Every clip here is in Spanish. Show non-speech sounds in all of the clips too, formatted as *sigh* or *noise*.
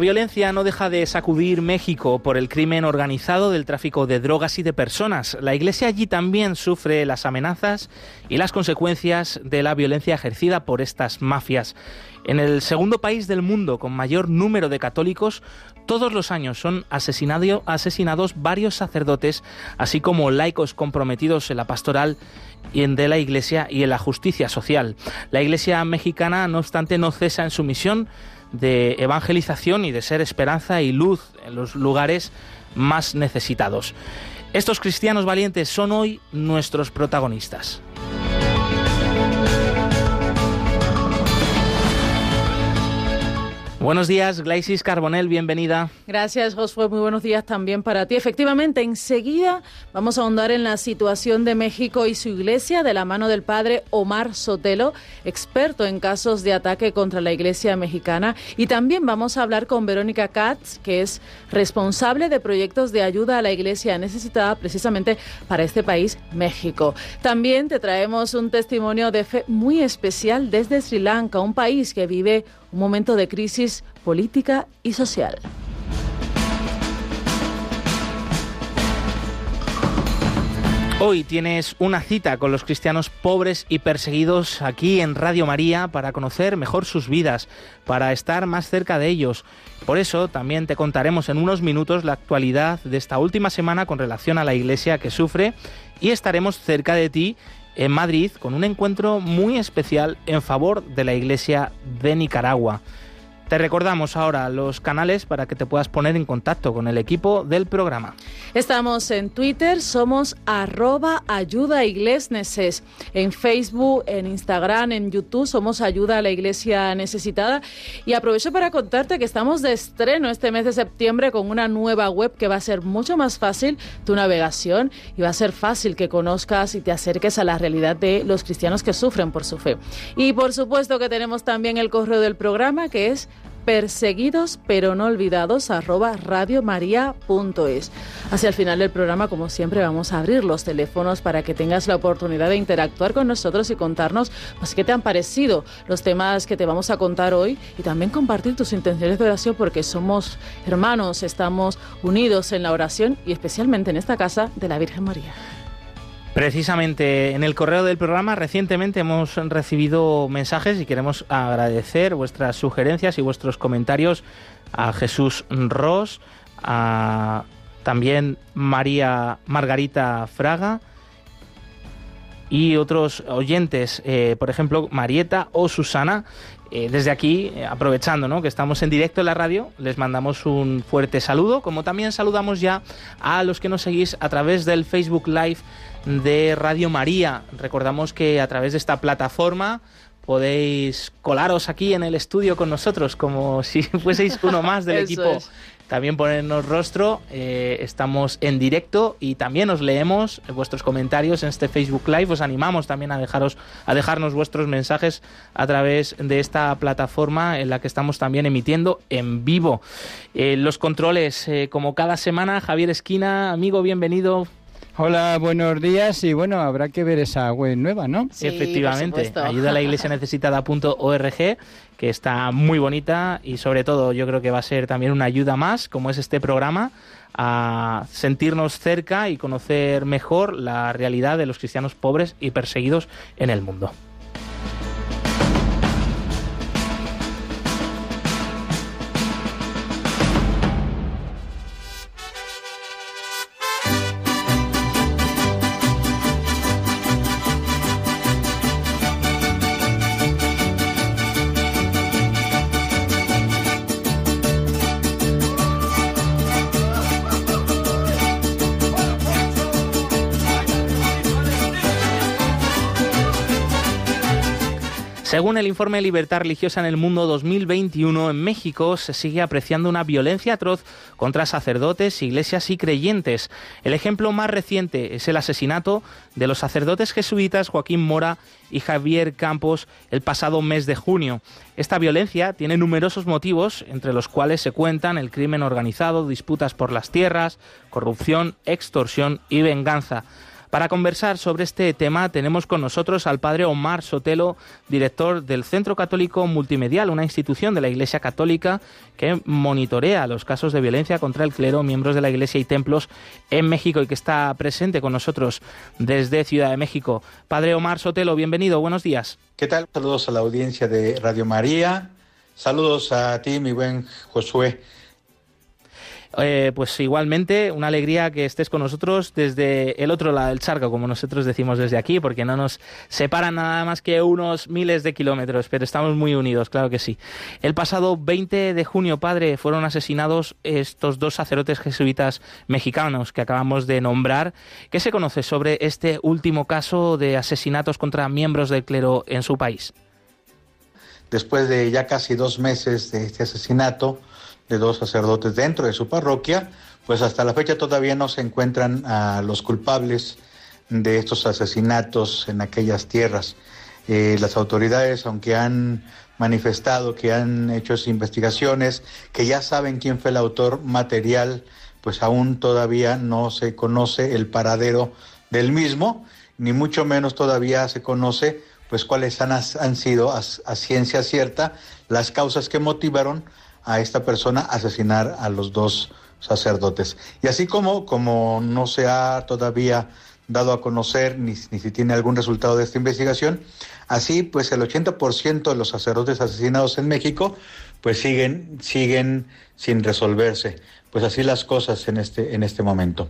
Violencia no deja de sacudir México por el crimen organizado del tráfico de drogas y de personas. La Iglesia allí también sufre las amenazas y las consecuencias de la violencia ejercida por estas mafias. En el segundo país del mundo con mayor número de católicos, todos los años son asesinados varios sacerdotes, así como laicos comprometidos en la pastoral y de la Iglesia y en la justicia social. La Iglesia mexicana, no obstante, no cesa en su misión de evangelización y de ser esperanza y luz en los lugares más necesitados. Estos cristianos valientes son hoy nuestros protagonistas. Buenos días, Glaisis Carbonel, bienvenida. Gracias, Josué. Muy buenos días también para ti. Efectivamente, enseguida vamos a ahondar en la situación de México y su iglesia de la mano del padre Omar Sotelo, experto en casos de ataque contra la iglesia mexicana. Y también vamos a hablar con Verónica Katz, que es responsable de proyectos de ayuda a la iglesia necesitada precisamente para este país, México. También te traemos un testimonio de fe muy especial desde Sri Lanka, un país que vive un momento de crisis política y social. Hoy tienes una cita con los cristianos pobres y perseguidos aquí en Radio María para conocer mejor sus vidas, para estar más cerca de ellos. Por eso también te contaremos en unos minutos la actualidad de esta última semana con relación a la iglesia que sufre y estaremos cerca de ti en Madrid con un encuentro muy especial en favor de la Iglesia de Nicaragua. Te recordamos ahora los canales para que te puedas poner en contacto con el equipo del programa. Estamos en Twitter, somos arroba ayuda iglesneses. En Facebook, en Instagram, en YouTube somos ayuda a la iglesia necesitada. Y aprovecho para contarte que estamos de estreno este mes de septiembre con una nueva web que va a ser mucho más fácil tu navegación y va a ser fácil que conozcas y te acerques a la realidad de los cristianos que sufren por su fe. Y por supuesto que tenemos también el correo del programa que es perseguidos pero no olvidados arroba radiomaria.es. Hacia el final del programa, como siempre, vamos a abrir los teléfonos para que tengas la oportunidad de interactuar con nosotros y contarnos pues, qué te han parecido los temas que te vamos a contar hoy y también compartir tus intenciones de oración porque somos hermanos, estamos unidos en la oración y especialmente en esta casa de la Virgen María. Precisamente en el correo del programa recientemente hemos recibido mensajes y queremos agradecer vuestras sugerencias y vuestros comentarios a Jesús Ross, a también María Margarita Fraga y otros oyentes, eh, por ejemplo Marieta o Susana, eh, desde aquí, aprovechando ¿no? que estamos en directo en la radio, les mandamos un fuerte saludo, como también saludamos ya a los que nos seguís a través del Facebook Live de Radio María. Recordamos que a través de esta plataforma podéis colaros aquí en el estudio con nosotros como *laughs* si fueseis uno más del equipo también ponernos rostro. Eh, estamos en directo y también os leemos vuestros comentarios en este Facebook Live. Os animamos también a, dejaros, a dejarnos vuestros mensajes a través de esta plataforma en la que estamos también emitiendo en vivo. Eh, los controles, eh, como cada semana, Javier Esquina, amigo, bienvenido. Hola, buenos días y bueno, habrá que ver esa web nueva, ¿no? Sí, Efectivamente, ayuda a la iglesia *laughs* necesitada.org, que está muy bonita y sobre todo yo creo que va a ser también una ayuda más, como es este programa, a sentirnos cerca y conocer mejor la realidad de los cristianos pobres y perseguidos en el mundo. Según el informe Libertad Religiosa en el Mundo 2021, en México se sigue apreciando una violencia atroz contra sacerdotes, iglesias y creyentes. El ejemplo más reciente es el asesinato de los sacerdotes jesuitas Joaquín Mora y Javier Campos el pasado mes de junio. Esta violencia tiene numerosos motivos, entre los cuales se cuentan el crimen organizado, disputas por las tierras, corrupción, extorsión y venganza. Para conversar sobre este tema tenemos con nosotros al padre Omar Sotelo, director del Centro Católico Multimedial, una institución de la Iglesia Católica que monitorea los casos de violencia contra el clero, miembros de la Iglesia y templos en México y que está presente con nosotros desde Ciudad de México. Padre Omar Sotelo, bienvenido, buenos días. ¿Qué tal? Saludos a la audiencia de Radio María. Saludos a ti, mi buen Josué. Eh, pues igualmente una alegría que estés con nosotros desde el otro lado del charco, como nosotros decimos desde aquí, porque no nos separan nada más que unos miles de kilómetros, pero estamos muy unidos, claro que sí. El pasado 20 de junio, padre, fueron asesinados estos dos sacerdotes jesuitas mexicanos que acabamos de nombrar. ¿Qué se conoce sobre este último caso de asesinatos contra miembros del clero en su país? Después de ya casi dos meses de este asesinato, de dos sacerdotes dentro de su parroquia, pues hasta la fecha todavía no se encuentran a los culpables de estos asesinatos en aquellas tierras. Eh, las autoridades, aunque han manifestado que han hecho investigaciones, que ya saben quién fue el autor material, pues aún todavía no se conoce el paradero del mismo, ni mucho menos todavía se conoce pues cuáles han, han sido a, a ciencia cierta las causas que motivaron a esta persona asesinar a los dos sacerdotes. Y así como, como no se ha todavía dado a conocer ni, ni si tiene algún resultado de esta investigación, así pues el 80% de los sacerdotes asesinados en México pues siguen, siguen sin resolverse. Pues así las cosas en este, en este momento.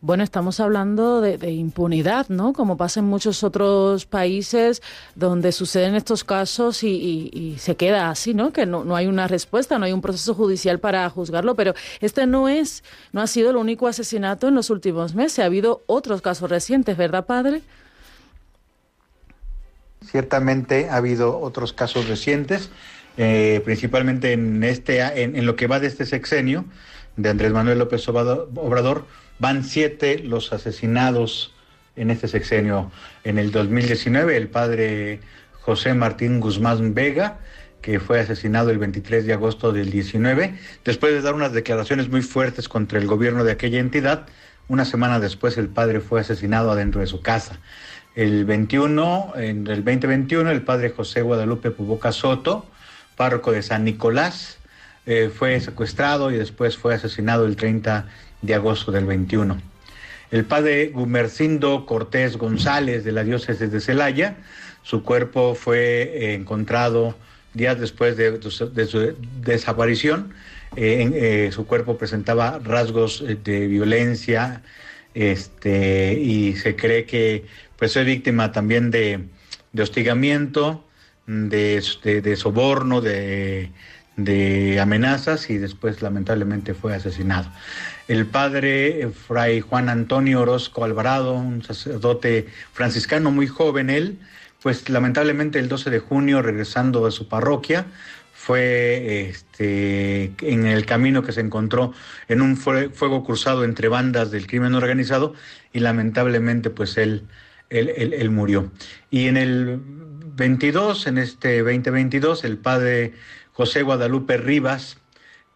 Bueno, estamos hablando de, impunidad, ¿no? Como pasa en muchos otros países donde suceden estos casos y, se queda así, ¿no? Que no, hay una respuesta, no hay un proceso judicial para juzgarlo, pero este no es, no ha sido el único asesinato en los últimos meses. Ha habido otros casos recientes, ¿verdad, padre? Ciertamente ha habido otros casos recientes, eh, principalmente en este, en lo que va de este sexenio de Andrés Manuel López Obrador Van siete los asesinados en este sexenio. En el 2019, el padre José Martín Guzmán Vega, que fue asesinado el 23 de agosto del 19, después de dar unas declaraciones muy fuertes contra el gobierno de aquella entidad, una semana después el padre fue asesinado adentro de su casa. El 21, en el 2021, el padre José Guadalupe Puboca Soto, párroco de San Nicolás, eh, fue secuestrado y después fue asesinado el 30 de agosto del 21. El padre Gumercindo Cortés González de la diócesis de Celaya, su cuerpo fue eh, encontrado días después de, su desaparición. Eh, eh, su cuerpo presentaba rasgos de violencia este, y se cree que pues, fue víctima también de, hostigamiento, de, de soborno, de, de amenazas y después lamentablemente fue asesinado el padre eh, Fray Juan Antonio Orozco Alvarado, un sacerdote franciscano muy joven él, pues lamentablemente el 12 de junio, regresando a su parroquia, fue este, en el camino que se encontró en un fuego cruzado entre bandas del crimen organizado y lamentablemente pues él, él, él murió. Y en el 22, en este 2022, el padre José Guadalupe Rivas,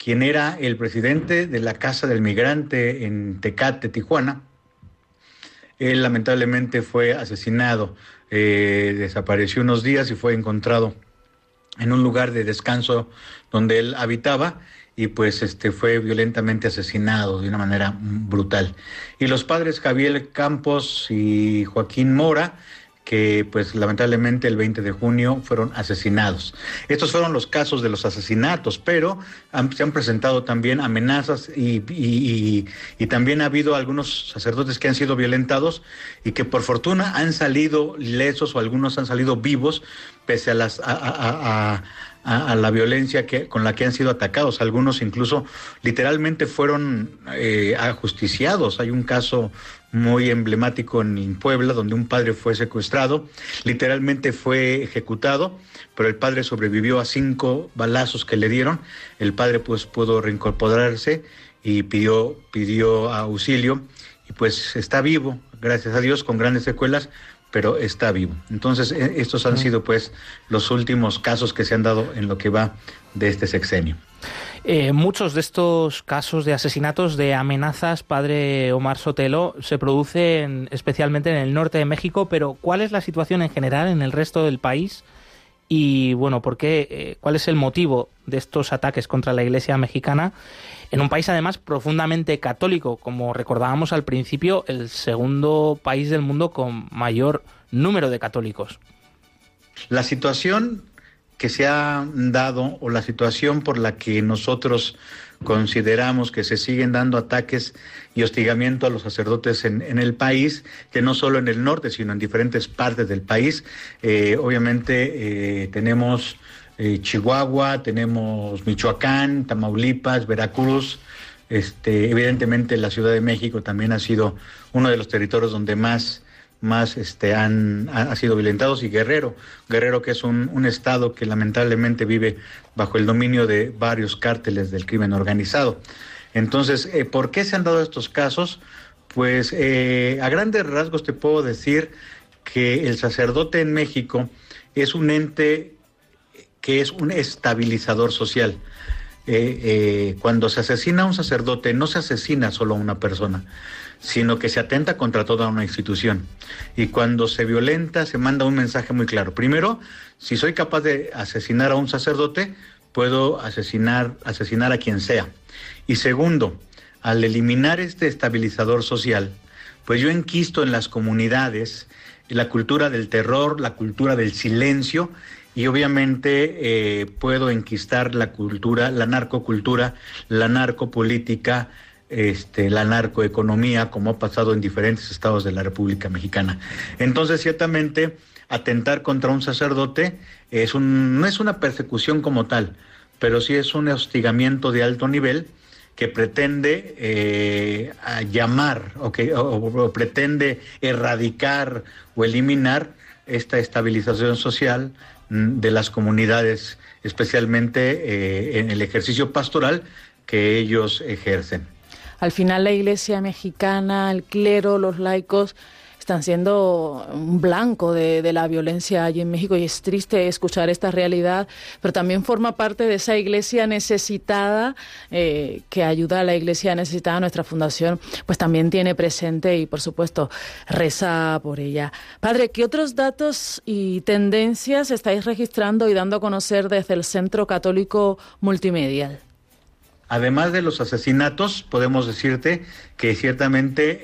quien era el presidente de la Casa del Migrante en Tecate, Tijuana. Él lamentablemente fue asesinado, eh, desapareció unos días y fue encontrado en un lugar de descanso donde él habitaba y pues este fue violentamente asesinado de una manera brutal. Y los padres Javier Campos y Joaquín Mora que pues lamentablemente el 20 de junio fueron asesinados. Estos fueron los casos de los asesinatos, pero se han presentado también amenazas y, y, también ha habido algunos sacerdotes que han sido violentados y que por fortuna han salido lesos o algunos han salido vivos pese a las... a, a, la violencia que, con la que han sido atacados. Algunos incluso literalmente fueron eh, ajusticiados. Hay un caso muy emblemático en Puebla, donde un padre fue secuestrado, literalmente fue ejecutado, pero el padre sobrevivió a cinco balazos que le dieron. El padre pues pudo reincorporarse y pidió, pidió auxilio y pues está vivo, gracias a Dios, con grandes secuelas, pero está vivo. Entonces, e, estos han sido pues los últimos casos que se han dado en lo que va de este sexenio. Eh, muchos de estos casos de asesinatos, de amenazas, padre Omar Sotelo, se producen especialmente en el norte de México, pero ¿cuál es la situación en general en el resto del país? Y bueno, ¿por qué? Eh, ¿Cuál es el motivo de estos ataques contra la Iglesia mexicana? En un país además profundamente católico, como recordábamos al principio, el segundo país del mundo con mayor número de católicos. La situación que se ha dado o la situación por la que nosotros consideramos que se siguen dando ataques y hostigamiento a los sacerdotes en, el país, que no solo en el norte, sino en diferentes partes del país. Eh, obviamente eh, tenemos eh, Chihuahua, tenemos Michoacán, Tamaulipas, Veracruz. Este, evidentemente la Ciudad de México también ha sido uno de los territorios donde más más este, han, sido violentados y Guerrero, Guerrero que es un, estado que lamentablemente vive bajo el dominio de varios cárteles del crimen organizado. Entonces, eh, ¿por qué se han dado estos casos? Pues eh, a grandes rasgos te puedo decir que el sacerdote en México es un ente que es un estabilizador social. Eh, cuando se asesina a un sacerdote, no se asesina solo a una persona, sino que se atenta contra toda una institución. Y cuando se violenta, se manda un mensaje muy claro. Primero, si soy capaz de asesinar a un sacerdote, puedo asesinar, asesinar a quien sea. Y segundo, al eliminar este estabilizador social, pues yo enquisto en las comunidades la cultura del terror, la cultura del silencio y obviamente eh, puedo enquistar la cultura, la narcocultura, la narcopolítica, este, la narcoeconomía, como ha pasado en diferentes estados de la República Mexicana. Entonces, ciertamente, atentar contra un sacerdote es un, no es una persecución como tal, pero sí es un hostigamiento de alto nivel que pretende eh, llamar o, que, pretende erradicar o eliminar esta estabilización social mm, de las comunidades, especialmente eh, en el ejercicio pastoral que ellos ejercen. Al final la Iglesia mexicana, el clero, los laicos están siendo un blanco de, la violencia allí en México y es triste escuchar esta realidad, pero también forma parte de esa iglesia necesitada eh, que ayuda a la iglesia necesitada. Nuestra fundación pues también tiene presente y por supuesto reza por ella. Padre, ¿qué otros datos y tendencias estáis registrando y dando a conocer desde el Centro Católico Multimedial? Además de los asesinatos, podemos decirte que ciertamente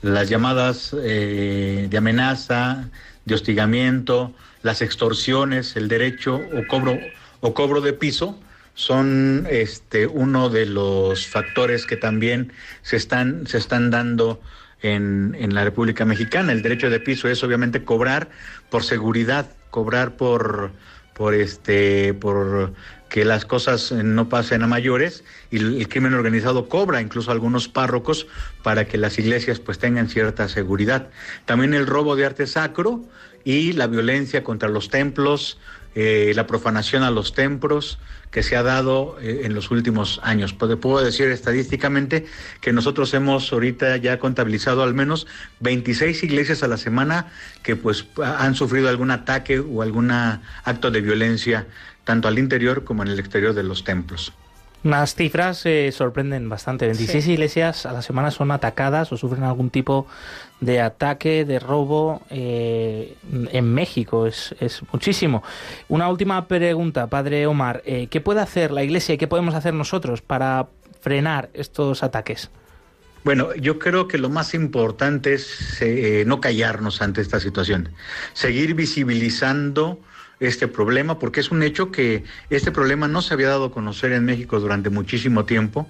las llamadas eh, de amenaza, de hostigamiento, las extorsiones, el derecho o cobro o cobro de piso son este uno de los factores que también se están se están dando en, en la República Mexicana. El derecho de piso es obviamente cobrar por seguridad, cobrar por por este por que las cosas eh, no pasen a mayores y el, crimen organizado cobra incluso algunos párrocos para que las iglesias pues tengan cierta seguridad. También el robo de arte sacro y la violencia contra los templos, eh, la profanación a los templos que se ha dado eh, en los últimos años. Puedo decir estadísticamente que nosotros hemos ahorita ya contabilizado al menos 26 iglesias a la semana que pues han sufrido algún ataque o algún acto de violencia tanto al interior como en el exterior de los templos. Las cifras eh, sorprenden bastante. 26 iglesias a la semana son atacadas o sufren algún tipo de ataque, de robo eh, en México. Es, muchísimo. Una última pregunta, Padre Omar. Eh, ¿Qué puede hacer la iglesia y qué podemos hacer nosotros para frenar estos ataques? Bueno, yo creo que lo más importante es no callarnos ante esta situación, seguir visibilizando este problema, porque es un hecho que este problema no se había dado a conocer en México durante muchísimo tiempo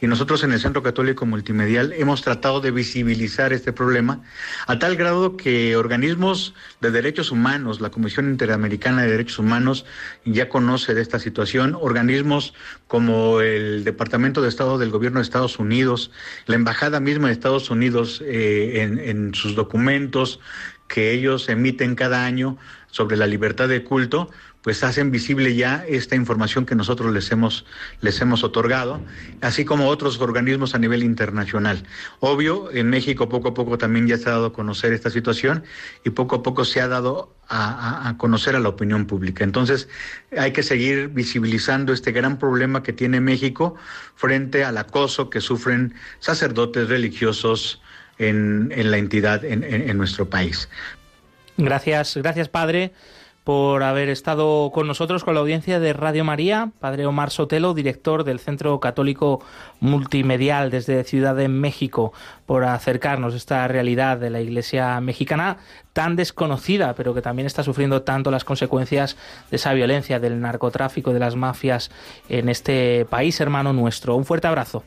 y nosotros en el Centro Católico Multimedial hemos tratado de visibilizar este problema a tal grado que organismos de derechos humanos, la Comisión Interamericana de Derechos Humanos ya conoce de esta situación, organismos como el Departamento de Estado del Gobierno de Estados Unidos, la Embajada misma de Estados Unidos eh, en, en sus documentos que ellos emiten cada año sobre la libertad de culto, pues hacen visible ya esta información que nosotros les hemos, les hemos otorgado, así como otros organismos a nivel internacional. Obvio, en México poco a poco también ya se ha dado a conocer esta situación y poco a poco se ha dado a, conocer a la opinión pública. Entonces, hay que seguir visibilizando este gran problema que tiene México frente al acoso que sufren sacerdotes religiosos, en, en, la entidad en, en, en, nuestro país. Gracias, gracias padre por haber estado con nosotros, con la audiencia de Radio María, Padre Omar Sotelo, director del Centro Católico Multimedial desde Ciudad de México, por acercarnos a esta realidad de la Iglesia mexicana tan desconocida, pero que también está sufriendo tanto las consecuencias de esa violencia, del narcotráfico, de las mafias en este país hermano nuestro. Un fuerte abrazo.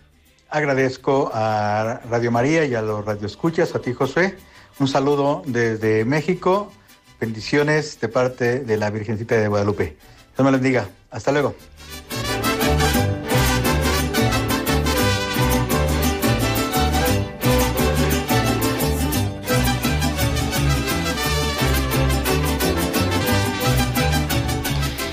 Agradezco a Radio María y a los radioescuchas, a ti José. Un saludo desde México Bendiciones de parte de la Virgencita de Guadalupe. Dios me bendiga. Hasta luego.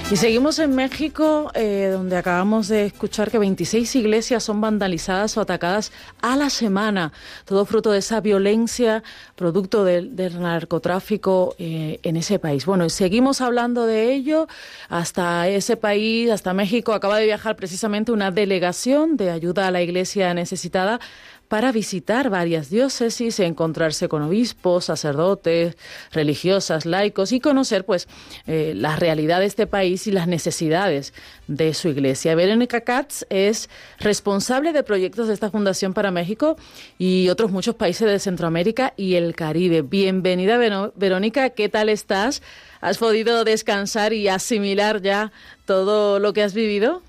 Y seguimos en México, eh, donde acabamos de escuchar que 26 iglesias son vandalizadas o atacadas a la semana, todo fruto de esa violencia, producto del, narcotráfico eh, en ese país. Bueno, y seguimos hablando de ello hasta ese país, hasta México. Acaba de viajar precisamente una delegación de ayuda a la iglesia necesitada para visitar varias diócesis, encontrarse con obispos, sacerdotes, religiosas, laicos y conocer pues eh, la realidad de este país y las necesidades de su iglesia. Verónica Katz es responsable de proyectos de esta Fundación para México y otros muchos países de Centroamérica y el Caribe. Bienvenida Verónica, ¿qué tal estás? ¿Has podido descansar y asimilar ya todo lo que has vivido?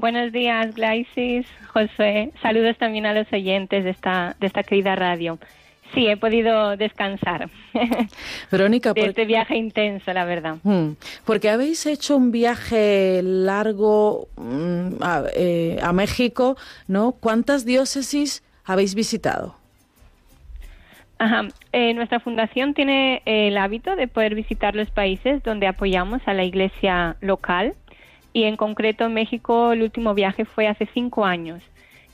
Buenos días, Glaisis, José. Saludos también a los oyentes de esta, de esta querida radio. Sí, he podido descansar. *laughs* Verónica, de este viaje intenso, la verdad. Hmm. Porque habéis hecho un viaje largo mm, a, eh, a México, ¿no? ¿Cuántas diócesis habéis visitado? Ajá. Eh, nuestra fundación tiene el hábito de poder visitar los países donde apoyamos a la iglesia local y en concreto en México el último viaje fue hace cinco años.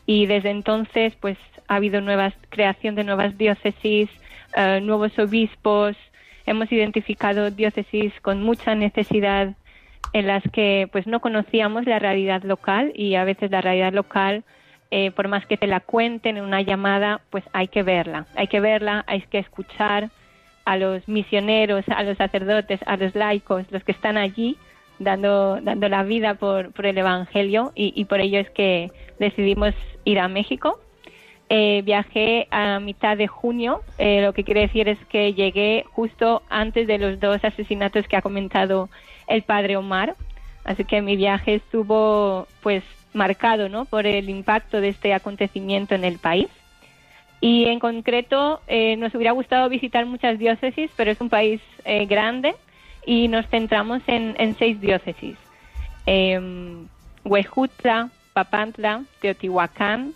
Y desde entonces pues ha habido nuevas creación de nuevas diócesis, uh, nuevos obispos, hemos identificado diócesis con mucha necesidad en las que pues no conocíamos la realidad local y a veces la realidad local eh, por más que te la cuenten en una llamada pues hay que verla, hay que verla, hay que escuchar a los misioneros, a los sacerdotes, a los laicos, los que están allí dando, dando la vida por, por el Evangelio y, y, por ello es que decidimos ir a México. Eh, viajé a mitad de junio, eh, lo que quiere decir es que llegué justo antes de los dos asesinatos que ha comentado el padre Omar, así que mi viaje estuvo pues marcado ¿no? por el impacto de este acontecimiento en el país. Y en concreto eh, nos hubiera gustado visitar muchas diócesis, pero es un país eh, grande y nos centramos en, en seis diócesis. Eh, Huejutla, Papantla, Teotihuacán,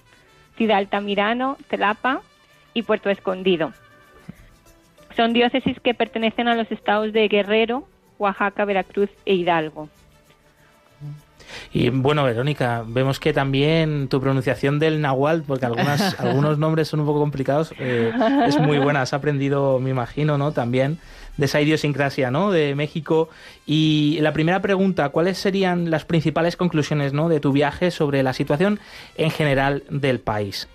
Ciudad Altamirano, Tlapa y Puerto Escondido. Son diócesis que pertenecen a los estados de Guerrero, Oaxaca, Veracruz e Hidalgo. Y bueno, Verónica, vemos que también tu pronunciación del nahual, porque algunas, *laughs* algunos nombres son un poco complicados, eh, es muy buena. Has aprendido, me imagino, ¿no? También de esa idiosincrasia, ¿no? De México. Y la primera pregunta, ¿cuáles serían las principales conclusiones, ¿no? De tu viaje sobre la situación en general del país.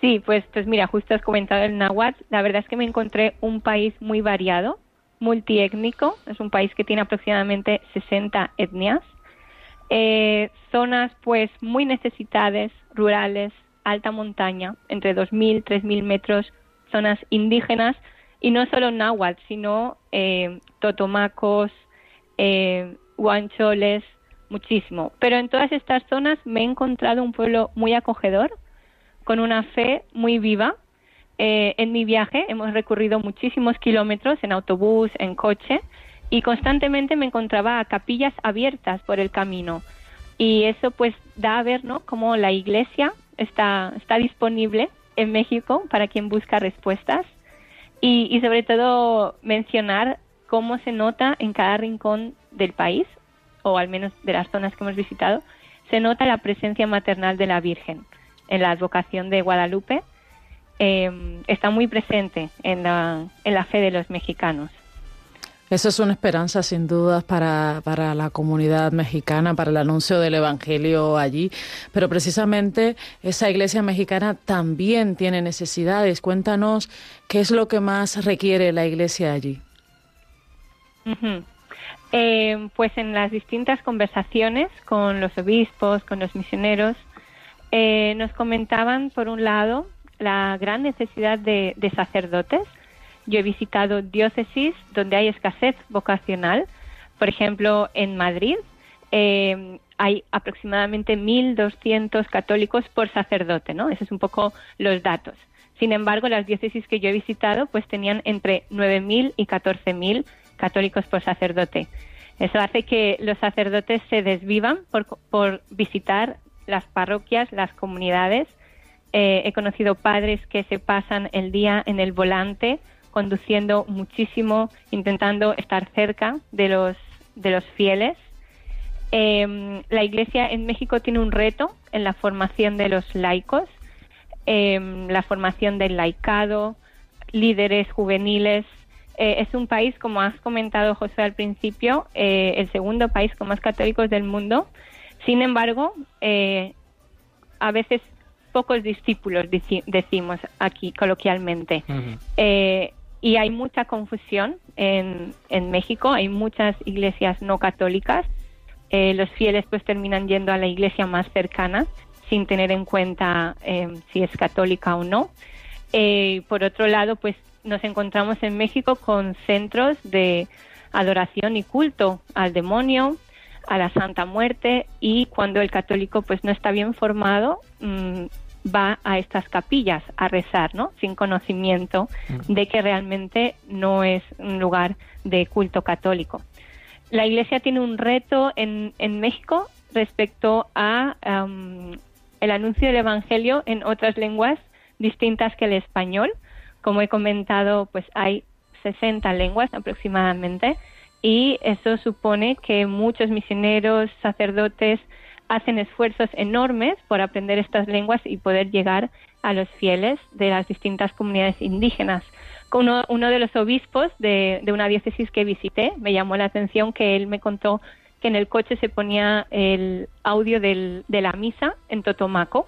Sí, pues, pues mira, justo has comentado el náhuatl. La verdad es que me encontré un país muy variado, multiétnico. Es un país que tiene aproximadamente 60 etnias. Eh, zonas pues muy necesitadas, rurales, alta montaña, entre 2.000, 3.000 metros, zonas indígenas Y no solo náhuatl, sino eh, totomacos, eh, huancholes, muchísimo. Pero en todas estas zonas me he encontrado un pueblo muy acogedor, con una fe muy viva. Eh, en mi viaje hemos recorrido muchísimos kilómetros en autobús, en coche, y constantemente me encontraba a capillas abiertas por el camino. Y eso pues da a ver, ¿no? Cómo la iglesia está, está disponible en México para quien busca respuestas y, sobre todo mencionar cómo se nota en cada rincón del país, o al menos de las zonas que hemos visitado, se nota la presencia maternal de la Virgen en la advocación de Guadalupe. Eh, está muy presente en la, en la fe de los mexicanos. Eso es una esperanza sin dudas para, para, la comunidad mexicana, para el anuncio del Evangelio allí. Pero precisamente esa iglesia mexicana también tiene necesidades. Cuéntanos qué es lo que más requiere la iglesia allí. Eh, pues en las distintas conversaciones con los obispos, con los misioneros, eh, nos comentaban, por un lado, la gran necesidad de sacerdotes yo he visitado diócesis donde hay escasez vocacional. Por ejemplo, en Madrid eh, hay aproximadamente 1.200 católicos por sacerdote, ¿no? Esos es un poco los datos. Sin embargo, las diócesis que yo he visitado pues tenían entre 9.000 y 14.000 católicos por sacerdote. Eso hace que los sacerdotes se desvivan por, por visitar las parroquias, las comunidades. Eh, he conocido padres que se pasan el día en el volante conduciendo muchísimo, intentando estar cerca de los, de los fieles. Eh, la Iglesia en México tiene un reto en la formación de los laicos, eh, la formación del laicado, líderes juveniles. Eh, es un país, como has comentado José al principio, el segundo país con más católicos del mundo. Sin embargo, a veces pocos discípulos decimos aquí coloquialmente. Uh -huh y hay mucha confusión en, en, México, hay muchas iglesias no católicas, eh, los fieles pues terminan yendo a la iglesia más cercana sin tener en cuenta eh, si es católica o no. Eh, por otro lado, pues nos encontramos en México con centros de adoración y culto al demonio, a la Santa Muerte. Y cuando el católico pues no está bien formado, mmm, va a estas capillas a rezar, ¿no? Sin conocimiento de que realmente no es un lugar de culto católico. La Iglesia tiene un reto en, en México respecto a um, el anuncio del Evangelio en otras lenguas distintas que el español. Como he comentado, pues hay 60 lenguas aproximadamente y eso supone que muchos misioneros, sacerdotes, hacen esfuerzos enormes por aprender estas lenguas y poder llegar a los fieles de las distintas comunidades indígenas. Uno, uno de los obispos de, una diócesis que visité me llamó la atención que él me contó que en el coche se ponía el audio de la misa en Totomaco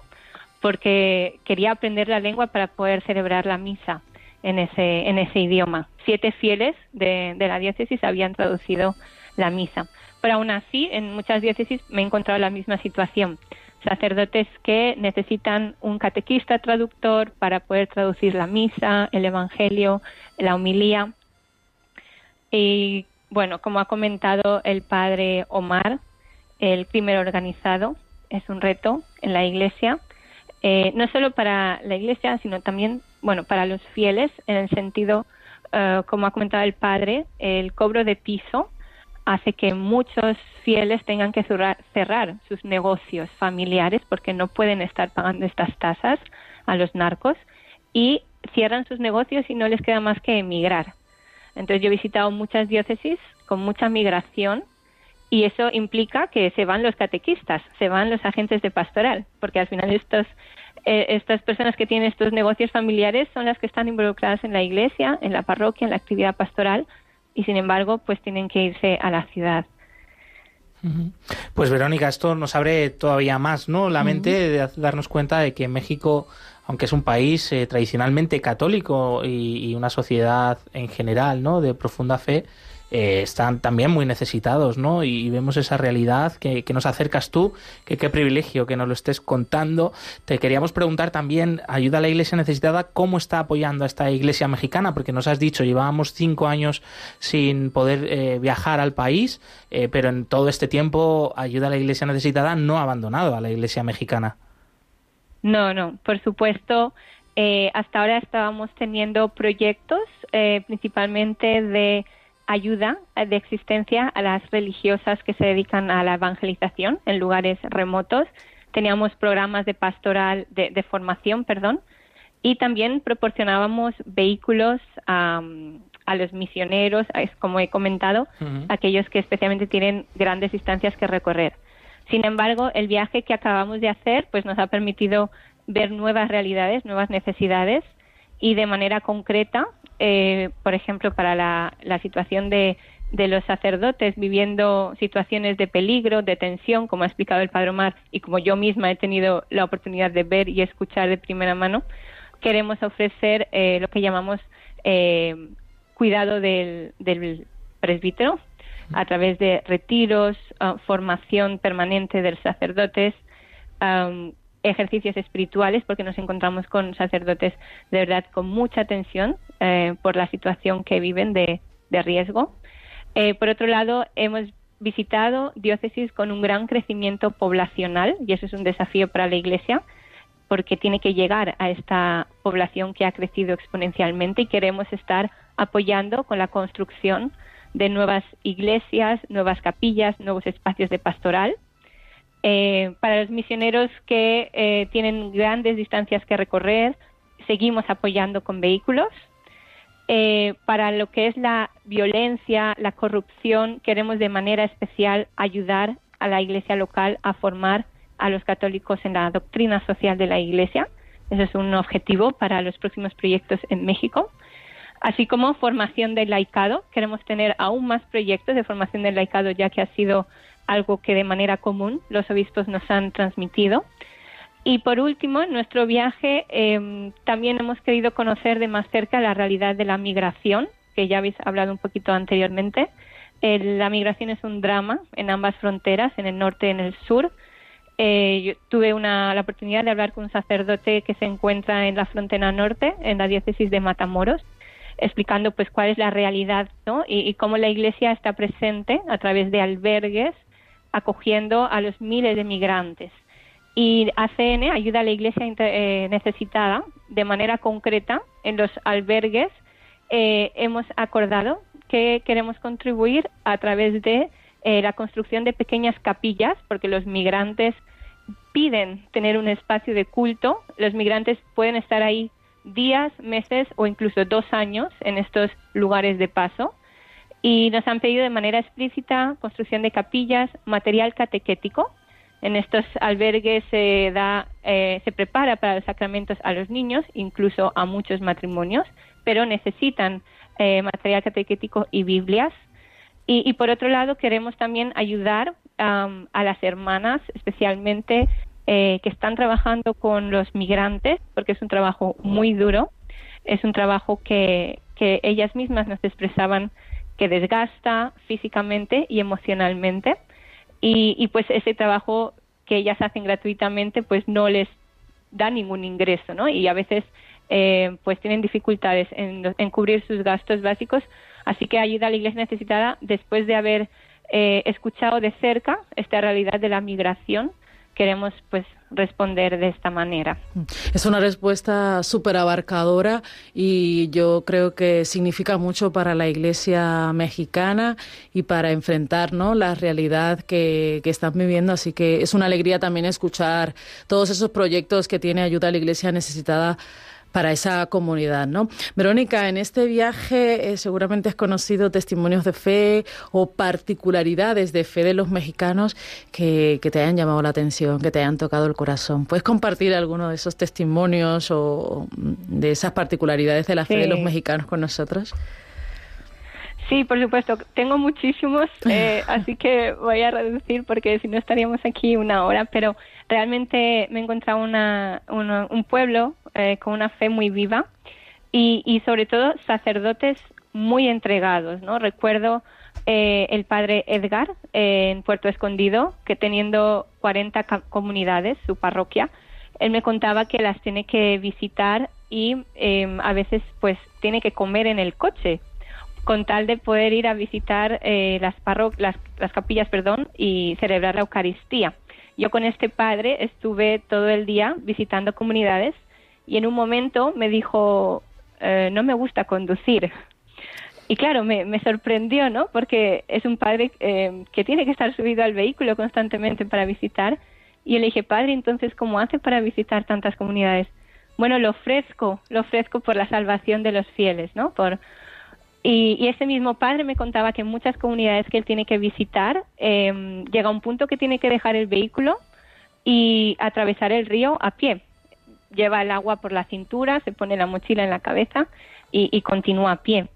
porque quería aprender la lengua para poder celebrar la misa en ese, en ese idioma. Siete fieles de la diócesis habían traducido la misa. Pero aún así, en muchas diócesis me he encontrado la misma situación. Sacerdotes que necesitan un catequista traductor para poder traducir la misa, el evangelio, la homilía. Y bueno, como ha comentado el padre Omar, el primer organizado es un reto en la iglesia, eh, no solo para la iglesia, sino también, bueno, para los fieles, en el sentido, uh, como ha comentado el padre, el cobro de piso hace que muchos fieles tengan que cerrar, sus negocios familiares porque no pueden estar pagando estas tasas a los narcos y cierran sus negocios y no les queda más que emigrar. Entonces yo he visitado muchas diócesis con mucha migración y eso implica que se van los catequistas, se van los agentes de pastoral, porque al final estos, eh, estas personas que tienen estos negocios familiares son las que están involucradas en la iglesia, en la parroquia, en la actividad pastoral, y sin embargo pues tienen que irse a la ciudad. Pues Verónica, esto nos abre todavía más ¿no? la mente de darnos cuenta de que México, aunque es un país eh, tradicionalmente católico y, y, una sociedad en general ¿no? de profunda fe, eh, están también muy necesitados, ¿no? Y, vemos esa realidad que, nos acercas tú, que qué privilegio que nos lo estés contando. Te queríamos preguntar también, ayuda a la Iglesia necesitada, ¿cómo está apoyando a esta Iglesia mexicana? Porque nos has dicho, llevábamos cinco años sin poder eh, viajar al país, eh, pero en todo este tiempo ayuda a la Iglesia necesitada no ha abandonado a la Iglesia mexicana. No, no, por supuesto. hasta ahora estábamos teniendo proyectos principalmente de ayuda de existencia a las religiosas que se dedican a la evangelización en lugares remotos. Teníamos programas de pastoral, de, formación, perdón, y también proporcionábamos vehículos a, los misioneros, como he comentado, aquellos que especialmente tienen grandes distancias que recorrer. Sin embargo, el viaje que acabamos de hacer pues nos ha permitido ver nuevas realidades, nuevas necesidades y de manera concreta eh, por ejemplo, para la, situación de, los sacerdotes viviendo situaciones de peligro, de tensión, como ha explicado el Padre Omar y como yo misma he tenido la oportunidad de ver y escuchar de primera mano, queremos ofrecer eh, lo que llamamos eh, cuidado del, presbítero a través de retiros, ah, formación permanente de los sacerdotes, ejercicios espirituales porque nos encontramos con sacerdotes de verdad con mucha tensión eh, por la situación que viven de, riesgo. Eh, por otro lado, hemos visitado diócesis con un gran crecimiento poblacional y eso es un desafío para la Iglesia porque tiene que llegar a esta población que ha crecido exponencialmente y queremos estar apoyando con la construcción de nuevas iglesias, nuevas capillas, nuevos espacios de pastoral eh, para los misioneros que eh, tienen grandes distancias que recorrer, seguimos apoyando con vehículos. Eh, para lo que es la violencia, la corrupción, queremos de manera especial ayudar a la iglesia local a formar a los católicos en la doctrina social de la iglesia. Ese es un objetivo para los próximos proyectos en México. Así como formación del laicado. Queremos tener aún más proyectos de formación del laicado, ya que ha sido algo que de manera común los obispos nos han transmitido. Y por último, en nuestro viaje em, también hemos querido conocer de más cerca la realidad de la migración, que ya habéis hablado un poquito anteriormente. la migración es un drama en ambas fronteras, en el norte y en el sur. Eh, tuve una, la oportunidad de hablar con un sacerdote que se encuentra en la frontera norte, en la diócesis de Matamoros, explicando pues cuál es la realidad y cómo la Iglesia está presente a través de albergues acogiendo a los miles de migrantes. Y ACN ayuda a la iglesia eh, necesitada de manera concreta en los albergues. Eh, hemos acordado que queremos contribuir a través de eh, la construcción de pequeñas capillas, porque los migrantes piden tener un espacio de culto. Los migrantes pueden estar ahí días, meses o incluso dos años en estos lugares de paso y nos han pedido de manera explícita construcción de capillas, material catequético. En estos albergues se da, eh, se prepara para los sacramentos a los niños, incluso a muchos matrimonios, pero necesitan eh, material catequético y Biblias. Y, por otro lado, queremos también ayudar a las hermanas, especialmente eh, que están trabajando con los migrantes, porque es un trabajo muy duro, es un trabajo que, que ellas mismas nos expresaban que desgasta físicamente y emocionalmente y, pues ese trabajo que ellas hacen gratuitamente pues no les da ningún ingreso, ¿no? Y a veces eh, pues tienen dificultades en, en, cubrir sus gastos básicos, así que ayuda a la Iglesia necesitada después de haber eh, escuchado de cerca esta realidad de la migración queremos pues responder de esta manera. Es una respuesta súper abarcadora y yo creo que significa mucho para la Iglesia mexicana y para enfrentar ¿no? la realidad que, que están viviendo. Así que es una alegría también escuchar todos esos proyectos que tiene Ayuda a la Iglesia Necesitada para esa comunidad, ¿no? Verónica, en este viaje eh, seguramente has conocido testimonios de fe o particularidades de fe de los mexicanos que, te hayan llamado la atención, que te hayan tocado el corazón. ¿Puedes compartir alguno de esos testimonios o mm, de esas particularidades de la fe de los mexicanos con nosotros? Sí, por supuesto. Tengo muchísimos, *laughs* eh, así que voy a reducir porque si no estaríamos aquí una hora, pero realmente me he encontrado una, un pueblo eh, con una fe muy viva y, sobre todo sacerdotes muy entregados, ¿no? Recuerdo eh, el padre Edgar eh, en Puerto Escondido, que teniendo 40 comunidades, su parroquia, él me contaba que las tiene que visitar y em, a veces pues tiene que comer en el coche con tal de poder ir a visitar eh, las, las, las capillas perdón, y celebrar la Eucaristía. Yo con este padre estuve todo el día visitando comunidades y en un momento me dijo, eh, no me gusta conducir. Y claro, me, sorprendió, ¿no? Porque es un padre eh, que tiene que estar subido al vehículo constantemente para visitar. Y yo le dije, padre, entonces, ¿cómo hace para visitar tantas comunidades? Bueno, lo ofrezco, lo ofrezco por la salvación de los fieles, ¿no? Por, y, ese mismo padre me contaba que en muchas comunidades que él tiene que visitar, eh, llega un punto que tiene que dejar el vehículo y atravesar el río a pie. Lleva el agua por la cintura, se pone la mochila en la cabeza y, continúa a pie.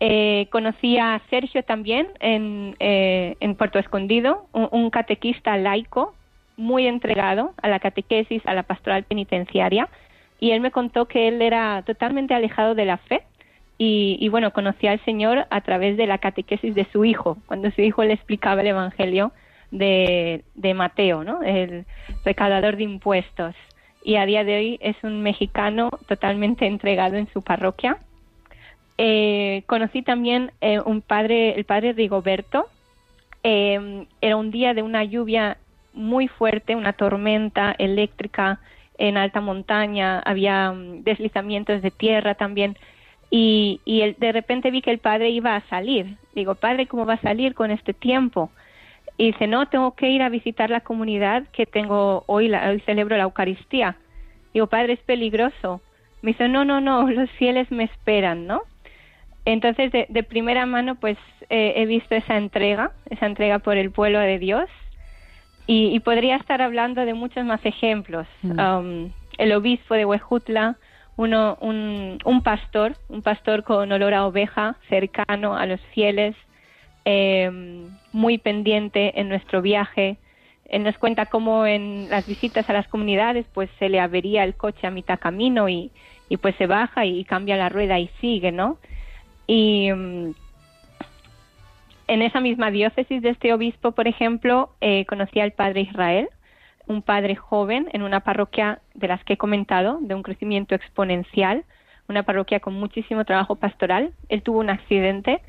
Eh, conocí a Sergio también en, eh, en Puerto Escondido, un, un, catequista laico muy entregado a la catequesis, a la pastoral penitenciaria, y él me contó que él era totalmente alejado de la fe y, bueno, conocí al Señor a través de la catequesis de su hijo, cuando su hijo le explicaba el Evangelio de, Mateo, ¿no? el recaudador de impuestos. Y a día de hoy es un mexicano totalmente entregado en su parroquia. Eh, conocí también eh, un padre, el padre Rigoberto. Eh, era un día de una lluvia muy fuerte, una tormenta eléctrica en alta montaña, había mm, deslizamientos de tierra también y, y de repente vi que el padre iba a salir. Digo, padre, ¿cómo va a salir con este tiempo? Y dice, no, tengo que ir a visitar la comunidad que tengo hoy, la, hoy celebro la Eucaristía. Digo, padre, es peligroso. Me dice, no, no, no, *laughs* los fieles me esperan, ¿no? Entonces, de, primera mano, pues eh, he visto esa entrega, esa entrega por el pueblo de Dios. Y, podría estar hablando de muchos más ejemplos. Mm. Um, el obispo de Huejutla, uno, un, un, pastor, un pastor con olor a oveja, cercano a los fieles, eh, muy pendiente en nuestro viaje. Él nos cuenta cómo en las visitas a las comunidades pues se le avería el coche a mitad camino y, y pues se baja y cambia la rueda y sigue, ¿no? Y mm, en esa misma diócesis de este obispo, por ejemplo, eh, conocí al padre Israel, un padre joven en una parroquia de las que he comentado, de un crecimiento exponencial, una parroquia con muchísimo trabajo pastoral. Él tuvo un accidente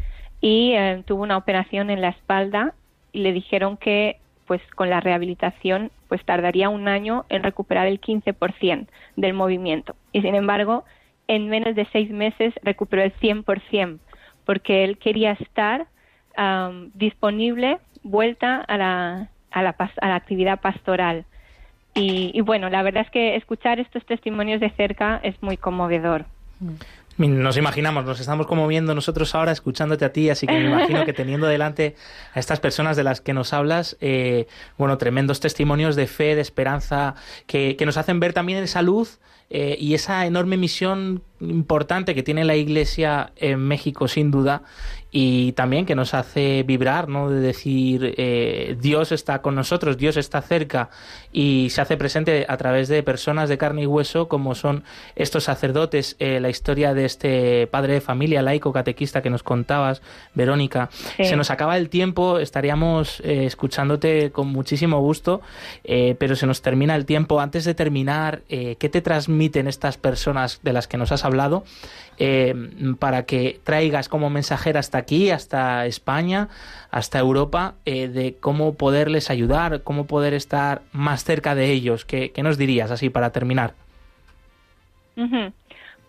y eh, tuvo una operación en la espalda y le dijeron que pues con la rehabilitación pues tardaría un año en recuperar el 15% del movimiento. Y sin embargo, en menos de seis meses recuperó el 100% porque él quería estar disponible, vuelta a la, a la, a la actividad pastoral. Y, bueno, la verdad es que escuchar estos testimonios de cerca es muy conmovedor. Nos imaginamos, nos estamos conmoviendo nosotros ahora escuchándote a ti, así que me imagino que teniendo delante a estas personas de las que nos hablas, eh, bueno, tremendos testimonios de fe, de esperanza, que, que nos hacen ver también esa luz eh, y esa enorme misión importante que tiene la Iglesia en México, sin duda, y también que nos hace vibrar, ¿no? De decir, eh, Dios está con nosotros, Dios está cerca y se hace presente a través de personas de carne y hueso, como son estos sacerdotes. Eh, la historia de este padre de familia, laico, catequista que nos contabas, Verónica. Se nos acaba el tiempo, estaríamos escuchándote con muchísimo gusto, pero se nos termina el tiempo. Antes de terminar, ¿qué te transmite? Estas personas de las que nos has hablado eh, para que traigas como mensajera hasta aquí, hasta España, hasta Europa, eh, de cómo poderles ayudar, cómo poder estar más cerca de ellos? ¿Qué, nos dirías así para terminar?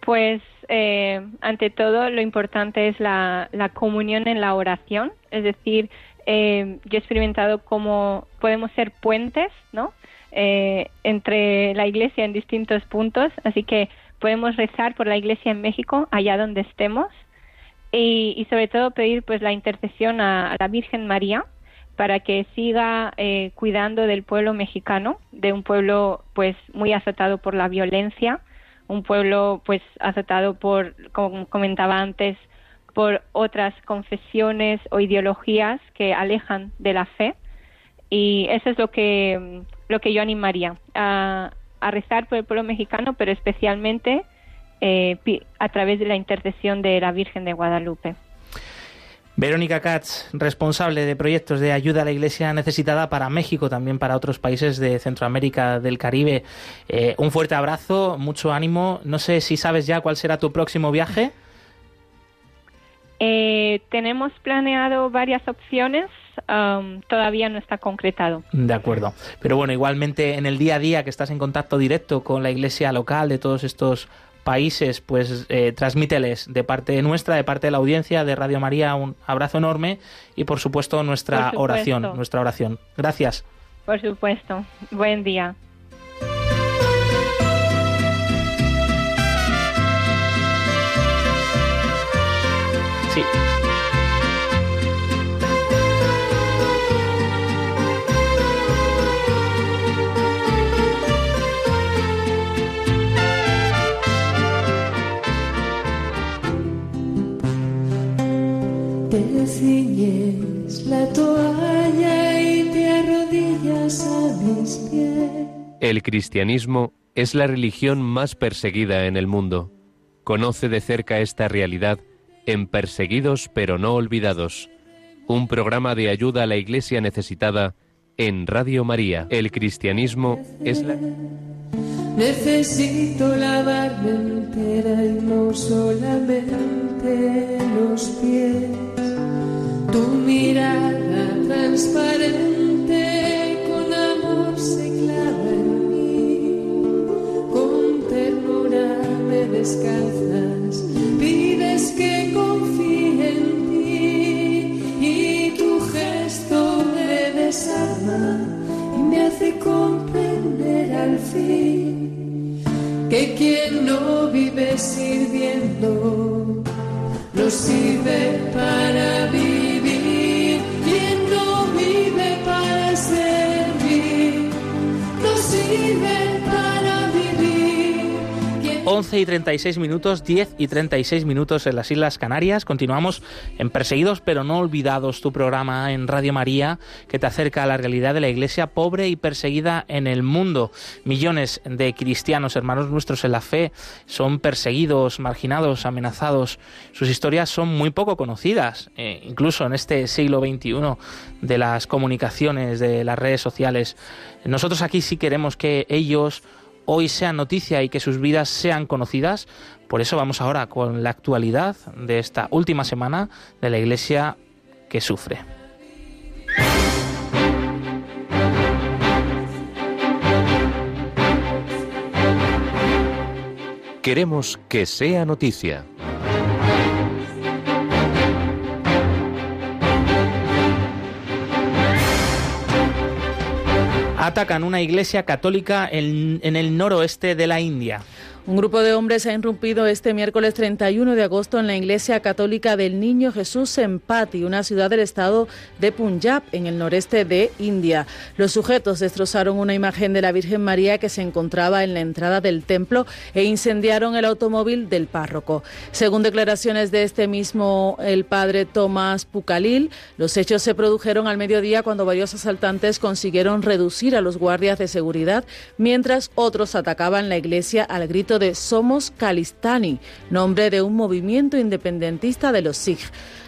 Pues eh, ante todo lo importante es la, la, comunión en la oración, es decir, yo he experimentado cómo podemos ser puentes, ¿no? Eh, entre la iglesia en distintos puntos, así que podemos rezar por la iglesia en México, allá donde estemos, y, sobre todo pedir pues la intercesión a, la Virgen María para que siga eh, cuidando del pueblo mexicano, de un pueblo pues muy azotado por la violencia, un pueblo pues azotado por, como comentaba antes, por otras confesiones o ideologías que alejan de la fe. Y eso es lo que lo que yo animaría a, rezar por el pueblo mexicano, pero especialmente eh, a través de la intercesión de la Virgen de Guadalupe. Verónica Katz, responsable de proyectos de ayuda a la Iglesia necesitada para México, también para otros países de Centroamérica, del Caribe. Eh, un fuerte abrazo, mucho ánimo. No sé si sabes ya cuál será tu próximo viaje. Eh, tenemos planeado varias opciones, um, todavía no está concretado. De acuerdo. Pero bueno, igualmente en el día a día que estás en contacto directo con la iglesia local de todos estos países, pues eh, transmíteles de parte nuestra, de parte de la audiencia de Radio María, un abrazo enorme y por supuesto nuestra oración, nuestra oración. Gracias. Por supuesto. Buen día. Sí. 'Es la toalla y te arrodillas a mis pies. El cristianismo es la religión más perseguida en el mundo. Conoce de cerca esta realidad en Perseguidos pero no olvidados, un programa de ayuda a la iglesia necesitada en Radio María. El cristianismo es la... Necesito lavarme entera y no solamente los pies tu mirada transparente con amor se clava en mí, con ternura me descalzas, pides que confíe 11 y 36 minutos, 10 y 36 minutos en las Islas Canarias. Continuamos en Perseguidos pero no olvidados, tu programa en Radio María que te acerca a la realidad de la iglesia pobre y perseguida en el mundo. Millones de cristianos, hermanos nuestros en la fe, son perseguidos, marginados, amenazados. Sus historias son muy poco conocidas, eh, incluso en este siglo XXI de las comunicaciones, de las redes sociales. Nosotros aquí sí queremos que ellos hoy sean noticia y que sus vidas sean conocidas. Por eso vamos ahora con la actualidad de esta última semana de la Iglesia que sufre. Queremos que sea noticia. Atacan una iglesia católica en, el noroeste de la India. Un grupo de hombres ha irrumpido este miércoles 31 de agosto en la iglesia católica del Niño Jesús en Pati, una ciudad del estado de Punjab, en el noreste de India. Los sujetos destrozaron una imagen de la Virgen María que se encontraba en la entrada del templo e incendiaron el automóvil del párroco. Según declaraciones de este mismo, el padre Tomás Pucalil, los hechos se produjeron al mediodía cuando varios asaltantes consiguieron reducir a los guardias de seguridad, mientras otros atacaban la iglesia al grito de Somos Kalistani, nombre de un movimiento independentista de los Sikh.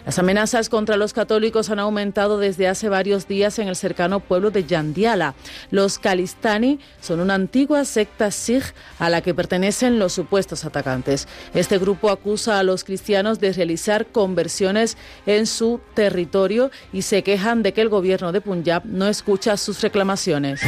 Las amenazas contra los católicos han aumentado desde hace varios días en el cercano pueblo de Yandiala. Los Kalistani son una antigua secta Sikh a la que pertenecen los supuestos atacantes. Este grupo acusa a los cristianos de realizar conversiones en su territorio y se quejan de que el gobierno de Punjab no escucha sus reclamaciones.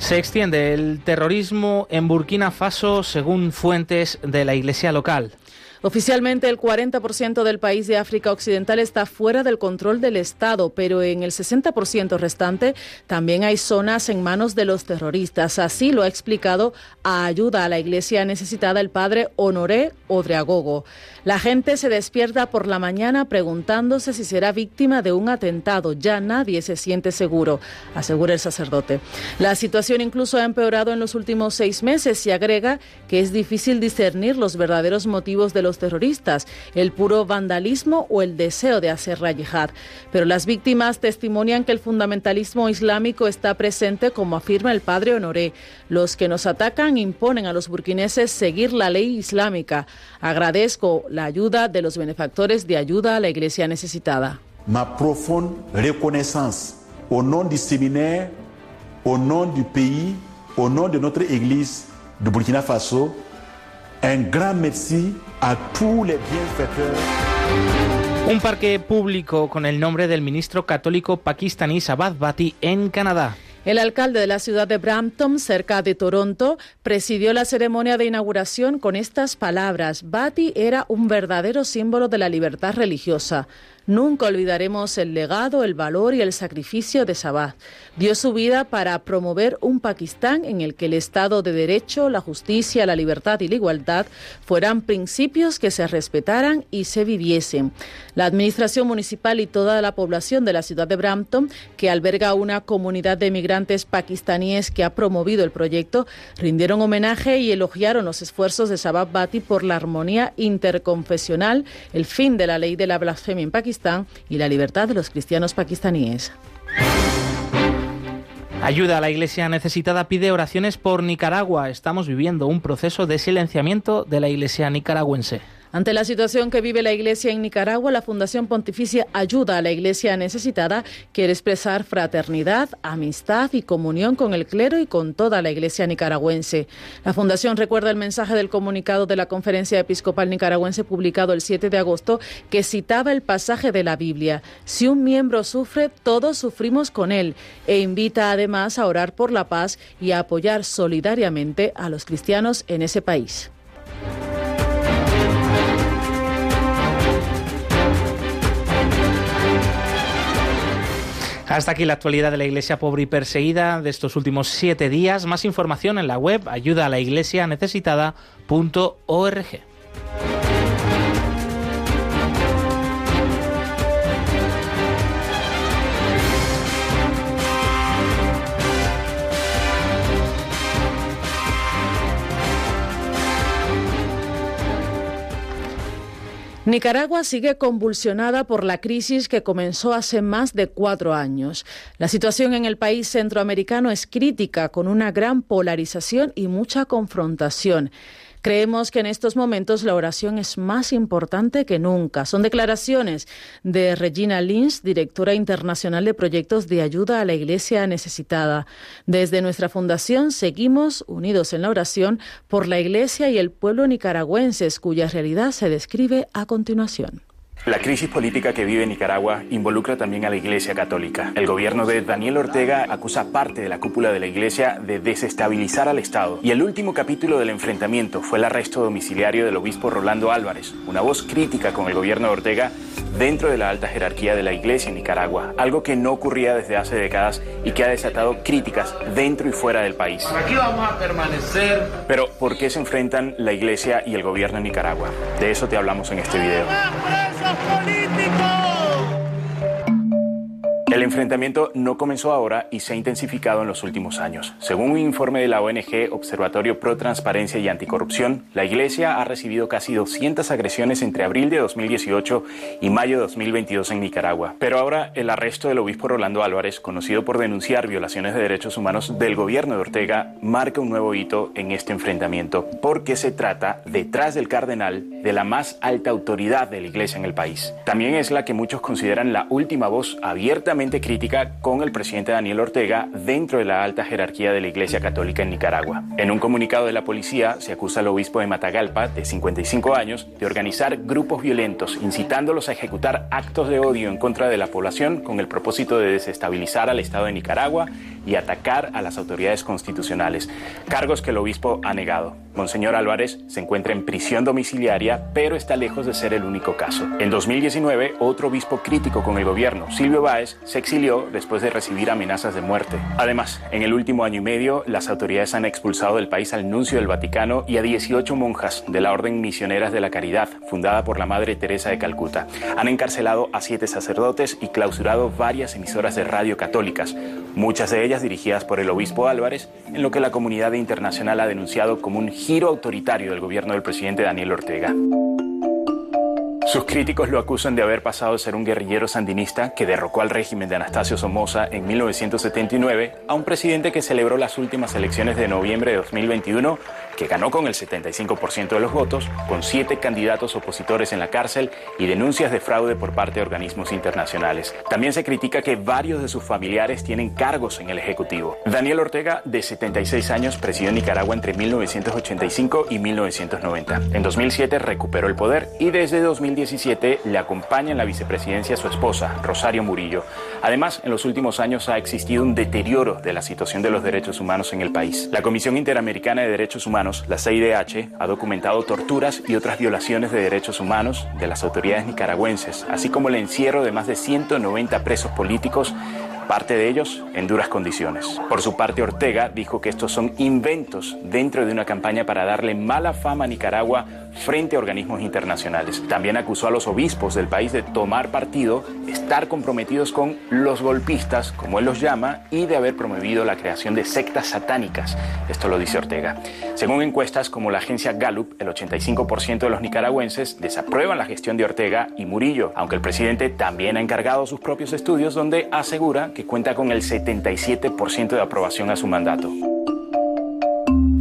Se extiende el terrorismo en Burkina Faso según fuentes de la iglesia local. Oficialmente el 40% del país de África Occidental está fuera del control del Estado, pero en el 60% restante también hay zonas en manos de los terroristas. Así lo ha explicado a ayuda a la iglesia necesitada el padre Honoré Odreagogo. La gente se despierta por la mañana preguntándose si será víctima de un atentado. Ya nadie se siente seguro, asegura el sacerdote. La situación incluso ha empeorado en los últimos seis meses y agrega que es difícil discernir los verdaderos motivos de los terroristas, el puro vandalismo o el deseo de hacer la yihad. Pero las víctimas testimonian que el fundamentalismo islámico está presente, como afirma el padre Honoré. Los que nos atacan imponen a los burkineses seguir la ley islámica. Agradezco la ayuda de los benefactores de ayuda a la iglesia necesitada. Ma profonde reconnaissance au nom du séminaire, au nom du pays, au nom de notre Église de Burkina Faso, un grand merci à tous les bienfaiteurs. Un parque público con el nombre del ministro católico pakistaní Sabad Bati en Canadá. El alcalde de la ciudad de Brampton, cerca de Toronto, presidió la ceremonia de inauguración con estas palabras. Bati era un verdadero símbolo de la libertad religiosa. Nunca olvidaremos el legado, el valor y el sacrificio de Sabah. Dio su vida para promover un Pakistán en el que el Estado de Derecho, la justicia, la libertad y la igualdad fueran principios que se respetaran y se viviesen. La Administración Municipal y toda la población de la ciudad de Brampton, que alberga una comunidad de migrantes pakistaníes que ha promovido el proyecto, rindieron homenaje y elogiaron los esfuerzos de Sabah Bati por la armonía interconfesional, el fin de la ley de la blasfemia en Pakistán y la libertad de los cristianos pakistaníes. Ayuda a la iglesia necesitada pide oraciones por Nicaragua. Estamos viviendo un proceso de silenciamiento de la iglesia nicaragüense. Ante la situación que vive la Iglesia en Nicaragua, la Fundación Pontificia Ayuda a la Iglesia Necesitada quiere expresar fraternidad, amistad y comunión con el clero y con toda la Iglesia nicaragüense. La Fundación recuerda el mensaje del comunicado de la Conferencia Episcopal Nicaragüense publicado el 7 de agosto que citaba el pasaje de la Biblia. Si un miembro sufre, todos sufrimos con él e invita además a orar por la paz y a apoyar solidariamente a los cristianos en ese país. Hasta aquí la actualidad de la Iglesia pobre y perseguida de estos últimos siete días. Más información en la web ayuda a la iglesia necesitada.org. Nicaragua sigue convulsionada por la crisis que comenzó hace más de cuatro años. La situación en el país centroamericano es crítica, con una gran polarización y mucha confrontación. Creemos que en estos momentos la oración es más importante que nunca. Son declaraciones de Regina Lynch, directora internacional de proyectos de ayuda a la Iglesia necesitada. Desde nuestra fundación seguimos unidos en la oración por la Iglesia y el pueblo nicaragüenses, cuya realidad se describe a continuación. La crisis política que vive Nicaragua involucra también a la Iglesia Católica. El gobierno de Daniel Ortega acusa parte de la cúpula de la Iglesia de desestabilizar al Estado. Y el último capítulo del enfrentamiento fue el arresto domiciliario del obispo Rolando Álvarez, una voz crítica con el gobierno de Ortega dentro de la alta jerarquía de la Iglesia en Nicaragua, algo que no ocurría desde hace décadas y que ha desatado críticas dentro y fuera del país. Aquí vamos a permanecer. Pero, ¿por qué se enfrentan la Iglesia y el gobierno en Nicaragua? De eso te hablamos en este video los políticos. El enfrentamiento no comenzó ahora y se ha intensificado en los últimos años. Según un informe de la ONG Observatorio Pro Transparencia y Anticorrupción, la Iglesia ha recibido casi 200 agresiones entre abril de 2018 y mayo de 2022 en Nicaragua. Pero ahora el arresto del obispo Rolando Álvarez, conocido por denunciar violaciones de derechos humanos del gobierno de Ortega, marca un nuevo hito en este enfrentamiento, porque se trata, detrás del cardenal, de la más alta autoridad de la Iglesia en el país. También es la que muchos consideran la última voz abiertamente crítica con el presidente Daniel Ortega dentro de la alta jerarquía de la Iglesia Católica en Nicaragua. En un comunicado de la policía se acusa al obispo de Matagalpa, de 55 años, de organizar grupos violentos, incitándolos a ejecutar actos de odio en contra de la población con el propósito de desestabilizar al Estado de Nicaragua y atacar a las autoridades constitucionales, cargos que el obispo ha negado. Monseñor Álvarez se encuentra en prisión domiciliaria, pero está lejos de ser el único caso. En 2019, otro obispo crítico con el gobierno, Silvio Báez, se exilió después de recibir amenazas de muerte. Además, en el último año y medio, las autoridades han expulsado del país al nuncio del Vaticano y a 18 monjas de la Orden Misioneras de la Caridad, fundada por la Madre Teresa de Calcuta. Han encarcelado a siete sacerdotes y clausurado varias emisoras de radio católicas, muchas de ellas dirigidas por el obispo Álvarez, en lo que la comunidad internacional ha denunciado como un giro autoritario del gobierno del presidente Daniel Ortega. Sus críticos lo acusan de haber pasado de ser un guerrillero sandinista que derrocó al régimen de Anastasio Somoza en 1979 a un presidente que celebró las últimas elecciones de noviembre de 2021 que ganó con el 75% de los votos, con siete candidatos opositores en la cárcel y denuncias de fraude por parte de organismos internacionales. También se critica que varios de sus familiares tienen cargos en el Ejecutivo. Daniel Ortega, de 76 años, presidió Nicaragua entre 1985 y 1990. En 2007 recuperó el poder y desde 2017 le acompaña en la vicepresidencia su esposa, Rosario Murillo. Además, en los últimos años ha existido un deterioro de la situación de los derechos humanos en el país. La Comisión Interamericana de Derechos Humanos la CIDH ha documentado torturas y otras violaciones de derechos humanos de las autoridades nicaragüenses, así como el encierro de más de 190 presos políticos parte de ellos en duras condiciones. Por su parte, Ortega dijo que estos son inventos dentro de una campaña para darle mala fama a Nicaragua frente a organismos internacionales. También acusó a los obispos del país de tomar partido, estar comprometidos con los golpistas, como él los llama, y de haber promovido la creación de sectas satánicas. Esto lo dice Ortega. Según encuestas como la agencia Gallup, el 85% de los nicaragüenses desaprueban la gestión de Ortega y Murillo, aunque el presidente también ha encargado sus propios estudios donde asegura que cuenta con el 77% de aprobación a su mandato.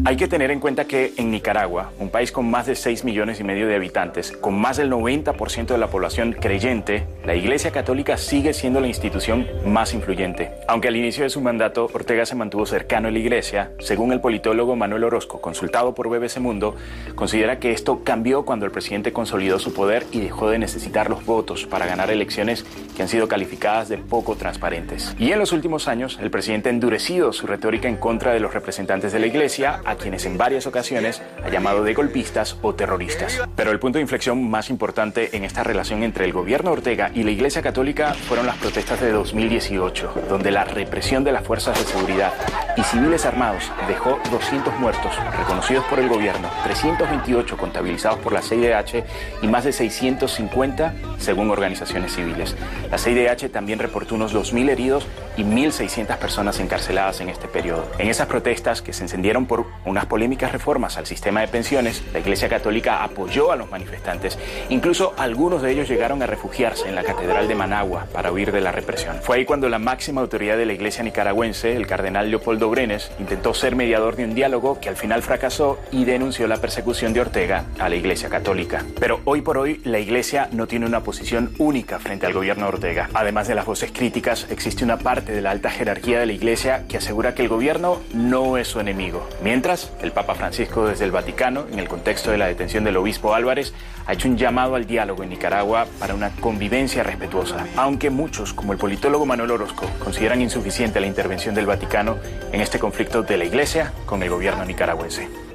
Hay que tener en cuenta que en Nicaragua, un país con más de 6 millones y medio de habitantes, con más del 90% de la población creyente, la Iglesia Católica sigue siendo la institución más influyente. Aunque al inicio de su mandato Ortega se mantuvo cercano a la Iglesia, según el politólogo Manuel Orozco, consultado por BBC Mundo, considera que esto cambió cuando el presidente consolidó su poder y dejó de necesitar los votos para ganar elecciones que han sido calificadas de poco transparentes. Y en los últimos años, el presidente ha endurecido su retórica en contra de los representantes de la Iglesia, a quienes en varias ocasiones ha llamado de golpistas o terroristas. Pero el punto de inflexión más importante en esta relación entre el gobierno Ortega y la Iglesia Católica fueron las protestas de 2018, donde la represión de las fuerzas de seguridad y civiles armados dejó 200 muertos reconocidos por el gobierno, 328 contabilizados por la CIDH y más de 650 según organizaciones civiles. La CIDH también reportó unos 2.000 heridos y 1.600 personas encarceladas en este periodo. En esas protestas que se encendieron por unas polémicas reformas al sistema de pensiones, la Iglesia Católica apoyó a los manifestantes. Incluso algunos de ellos llegaron a refugiarse en la Catedral de Managua para huir de la represión. Fue ahí cuando la máxima autoridad de la Iglesia nicaragüense, el cardenal Leopoldo Brenes, intentó ser mediador de un diálogo que al final fracasó y denunció la persecución de Ortega a la Iglesia Católica. Pero hoy por hoy la Iglesia no tiene una posición única frente al gobierno de Ortega. Además de las voces críticas, existe una parte de la alta jerarquía de la Iglesia que asegura que el gobierno no es su enemigo. Mientras, el Papa Francisco desde el Vaticano, en el contexto de la detención del obispo Álvarez, ha hecho un llamado al diálogo en Nicaragua para una convivencia respetuosa, aunque muchos, como el politólogo Manuel Orozco, consideran insuficiente la intervención del Vaticano en este conflicto de la Iglesia con el gobierno nicaragüense.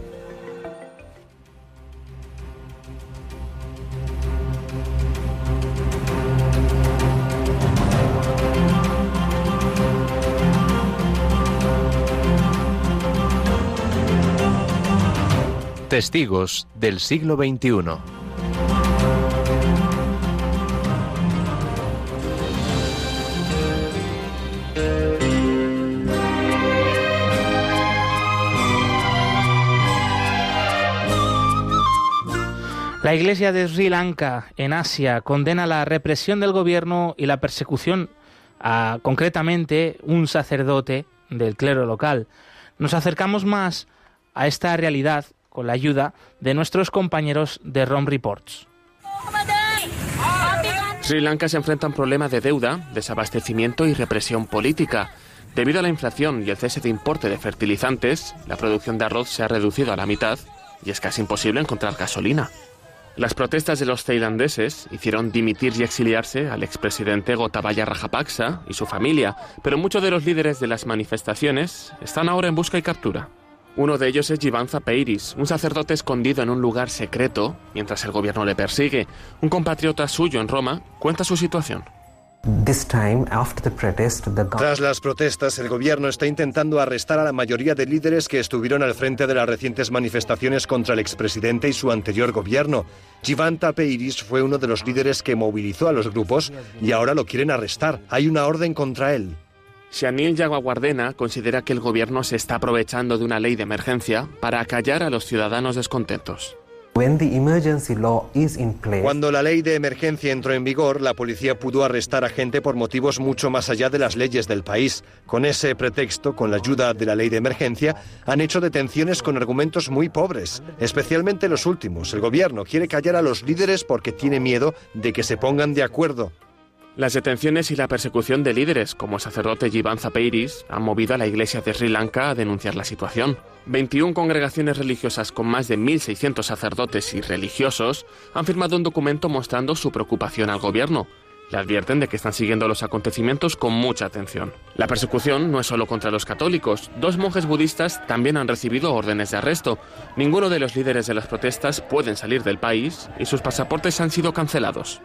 Testigos del siglo XXI. La Iglesia de Sri Lanka, en Asia, condena la represión del gobierno y la persecución a, concretamente, un sacerdote del clero local. Nos acercamos más a esta realidad con la ayuda de nuestros compañeros de ROM Reports. Sri Lanka se enfrenta a un problema de deuda, desabastecimiento y represión política. Debido a la inflación y el cese de importe de fertilizantes, la producción de arroz se ha reducido a la mitad y es casi imposible encontrar gasolina. Las protestas de los tailandeses hicieron dimitir y exiliarse al expresidente Gotabaya Rajapaksa y su familia, pero muchos de los líderes de las manifestaciones están ahora en busca y captura. Uno de ellos es Jivanza Peiris, un sacerdote escondido en un lugar secreto mientras el gobierno le persigue. Un compatriota suyo en Roma cuenta su situación. Tras las protestas, el gobierno está intentando arrestar a la mayoría de líderes que estuvieron al frente de las recientes manifestaciones contra el expresidente y su anterior gobierno. Jivanta Peiris fue uno de los líderes que movilizó a los grupos y ahora lo quieren arrestar. Hay una orden contra él. Shanil Yaguaguardena considera que el gobierno se está aprovechando de una ley de emergencia para acallar a los ciudadanos descontentos. Cuando la ley de emergencia entró en vigor, la policía pudo arrestar a gente por motivos mucho más allá de las leyes del país. Con ese pretexto, con la ayuda de la ley de emergencia, han hecho detenciones con argumentos muy pobres, especialmente los últimos. El gobierno quiere callar a los líderes porque tiene miedo de que se pongan de acuerdo. Las detenciones y la persecución de líderes, como el sacerdote Jivan Zapeiris, han movido a la iglesia de Sri Lanka a denunciar la situación. 21 congregaciones religiosas con más de 1.600 sacerdotes y religiosos han firmado un documento mostrando su preocupación al gobierno. Le advierten de que están siguiendo los acontecimientos con mucha atención. La persecución no es solo contra los católicos. Dos monjes budistas también han recibido órdenes de arresto. Ninguno de los líderes de las protestas pueden salir del país y sus pasaportes han sido cancelados.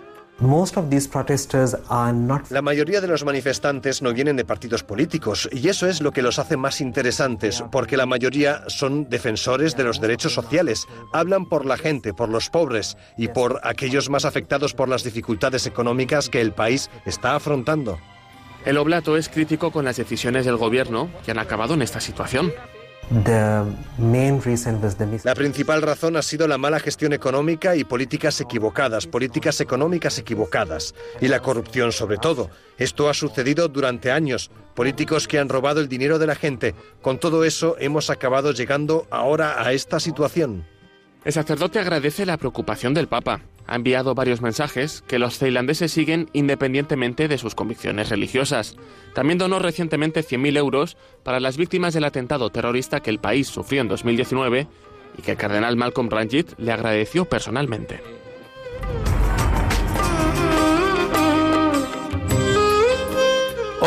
La mayoría de los manifestantes no vienen de partidos políticos y eso es lo que los hace más interesantes, porque la mayoría son defensores de los derechos sociales, hablan por la gente, por los pobres y por aquellos más afectados por las dificultades económicas que el país está afrontando. El Oblato es crítico con las decisiones del gobierno que han acabado en esta situación. La principal razón ha sido la mala gestión económica y políticas equivocadas, políticas económicas equivocadas y la corrupción sobre todo. Esto ha sucedido durante años. Políticos que han robado el dinero de la gente. Con todo eso hemos acabado llegando ahora a esta situación. El sacerdote agradece la preocupación del Papa. Ha enviado varios mensajes que los tailandeses siguen independientemente de sus convicciones religiosas. También donó recientemente 100.000 euros para las víctimas del atentado terrorista que el país sufrió en 2019 y que el cardenal Malcolm Ranjit le agradeció personalmente.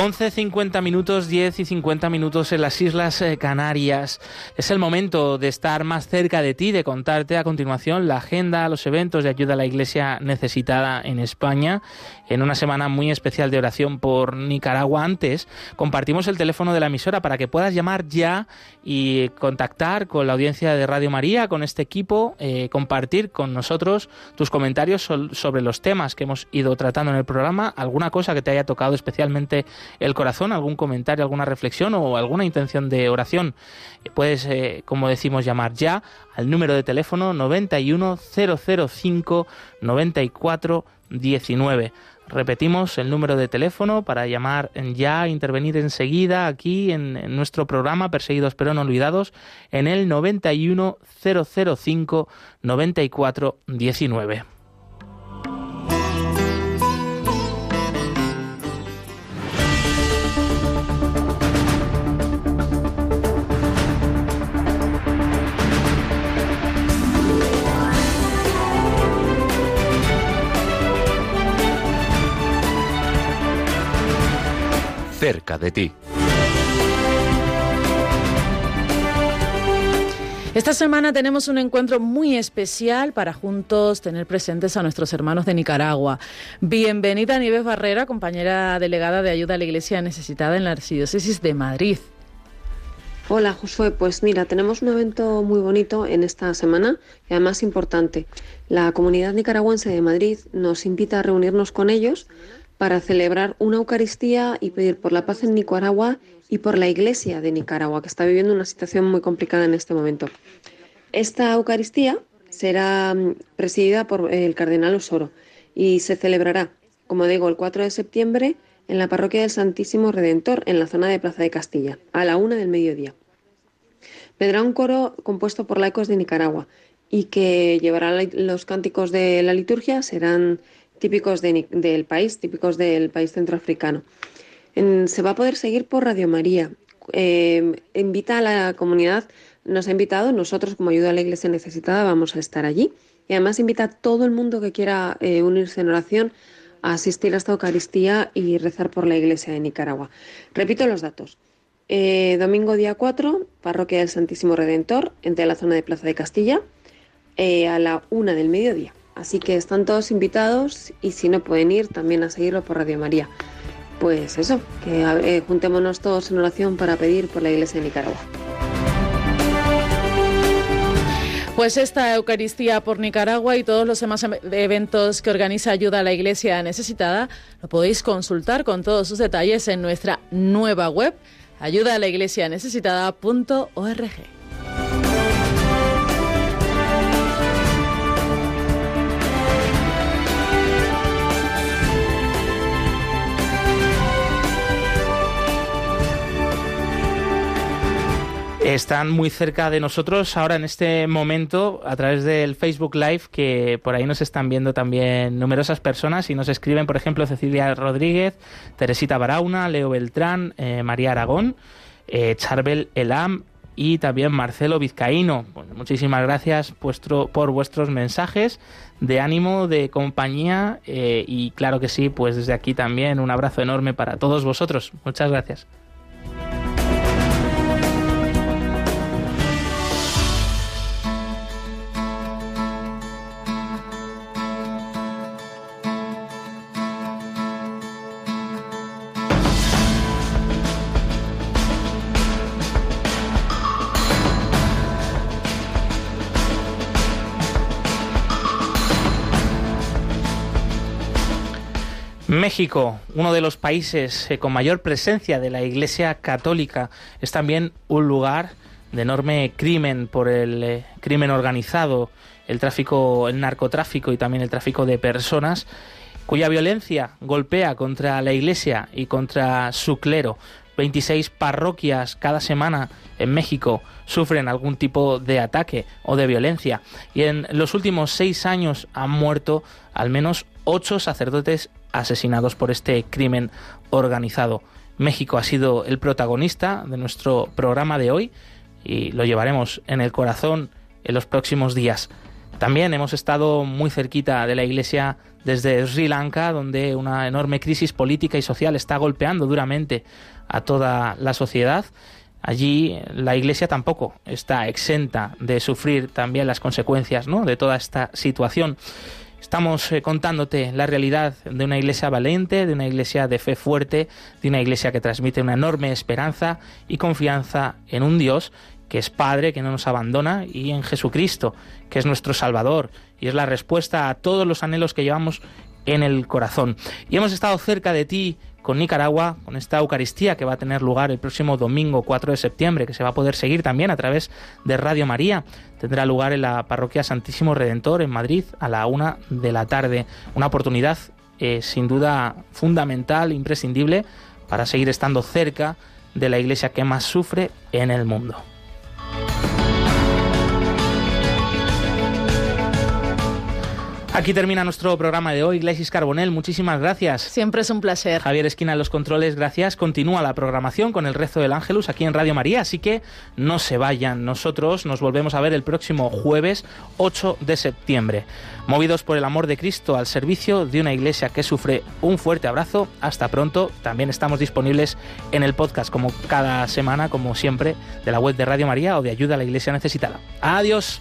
11.50 minutos, 10 y 50 minutos en las Islas eh, Canarias. Es el momento de estar más cerca de ti, de contarte a continuación la agenda, los eventos de ayuda a la Iglesia necesitada en España. En una semana muy especial de oración por Nicaragua antes, compartimos el teléfono de la emisora para que puedas llamar ya y contactar con la audiencia de Radio María, con este equipo, eh, compartir con nosotros tus comentarios sobre los temas que hemos ido tratando en el programa, alguna cosa que te haya tocado especialmente el corazón, algún comentario, alguna reflexión o alguna intención de oración, puedes, eh, como decimos, llamar ya al número de teléfono 91005 9419. Repetimos el número de teléfono para llamar ya, intervenir enseguida aquí en, en nuestro programa Perseguidos pero no olvidados en el 91005 cerca de ti. Esta semana tenemos un encuentro muy especial para juntos tener presentes a nuestros hermanos de Nicaragua. Bienvenida Nieves Barrera, compañera delegada de ayuda a la Iglesia necesitada en la Archidiócesis de Madrid. Hola Josué, pues mira, tenemos un evento muy bonito en esta semana y además importante. La comunidad nicaragüense de Madrid nos invita a reunirnos con ellos para celebrar una Eucaristía y pedir por la paz en Nicaragua y por la Iglesia de Nicaragua, que está viviendo una situación muy complicada en este momento. Esta Eucaristía será mm, presidida por el Cardenal Osoro y se celebrará, como digo, el 4 de septiembre en la parroquia del Santísimo Redentor, en la zona de Plaza de Castilla, a la una del mediodía. Vendrá un coro compuesto por laicos de Nicaragua y que llevará los cánticos de la liturgia, serán típicos del país, típicos del país centroafricano. se va a poder seguir por Radio María. Em, invita a la comunidad, nos ha invitado, nosotros como ayuda a la Iglesia necesitada vamos a estar allí. Y además invita a todo el mundo que quiera eh, unirse en oración a asistir a esta Eucaristía y rezar por la Iglesia de Nicaragua. Repito los datos. Eh, domingo día 4, Parroquia del Santísimo Redentor, entre la zona de Plaza de Castilla, eh, a la una del mediodía. Así que están todos invitados y si no pueden ir también a seguirlo por Radio María. Pues eso, que eh, juntémonos todos en oración para pedir por la Iglesia de Nicaragua. Pues esta Eucaristía por Nicaragua y todos los demás em, eventos que organiza Ayuda a la Iglesia Necesitada lo podéis consultar con todos sus detalles en nuestra nueva web ayudaalaiglesianecesitada.org. están muy cerca de nosotros ahora en este momento a través del Facebook Live que por ahí nos están viendo también numerosas personas y nos escriben por ejemplo Cecilia Rodríguez, Teresita Barauna, Leo Beltrán, eh, María Aragón, eh, Charbel Elam y también Marcelo Vizcaíno. muchísimas gracias por vuestros mensajes de ánimo, de compañía eh, y claro que sí, pues desde aquí también un abrazo enorme para todos vosotros. Muchas gracias. México, uno de los países eh, con mayor presencia de la Iglesia Católica, es también un lugar de enorme crimen por el eh, crimen organizado, el tráfico, el narcotráfico y también el tráfico de personas, cuya violencia golpea contra la Iglesia y contra su clero. 26 parroquias cada semana en México sufren algún tipo de ataque o de violencia y en los últimos seis años han muerto al menos ocho sacerdotes asesinados por este crimen organizado. México ha sido el protagonista de nuestro programa de hoy y lo llevaremos en el corazón en los próximos días. También hemos estado muy cerquita de la iglesia desde Sri Lanka, donde una enorme crisis política y social está golpeando duramente a toda la sociedad. Allí la iglesia tampoco está exenta de sufrir también las consecuencias ¿no? de toda esta situación. Estamos eh, contándote la realidad de una iglesia valiente, de una iglesia de fe fuerte, de una iglesia que transmite una enorme esperanza y confianza en un Dios que es Padre, que no nos abandona, y en Jesucristo, que es nuestro Salvador, y es la respuesta a todos los anhelos que llevamos en el corazón. Y hemos estado cerca de ti con Nicaragua, con esta Eucaristía que va a tener lugar el próximo domingo 4 de septiembre, que se va a poder seguir también a través de Radio María. Tendrá lugar en la parroquia Santísimo Redentor en Madrid a la una de la tarde. Una oportunidad eh, sin duda fundamental, imprescindible, para seguir estando cerca de la iglesia que más sufre en el mundo. Aquí termina nuestro programa de hoy. Iglesias Carbonel, muchísimas gracias. Siempre es un placer. Javier Esquina en los controles, gracias. Continúa la programación con el rezo del Ángelus aquí en Radio María, así que no se vayan. Nosotros nos volvemos a ver el próximo jueves 8 de septiembre. Movidos por el amor de Cristo al servicio de una iglesia que sufre un fuerte abrazo. Hasta pronto. También estamos disponibles en el podcast como cada semana, como siempre, de la web de Radio María o de Ayuda a la Iglesia Necesitada. Adiós.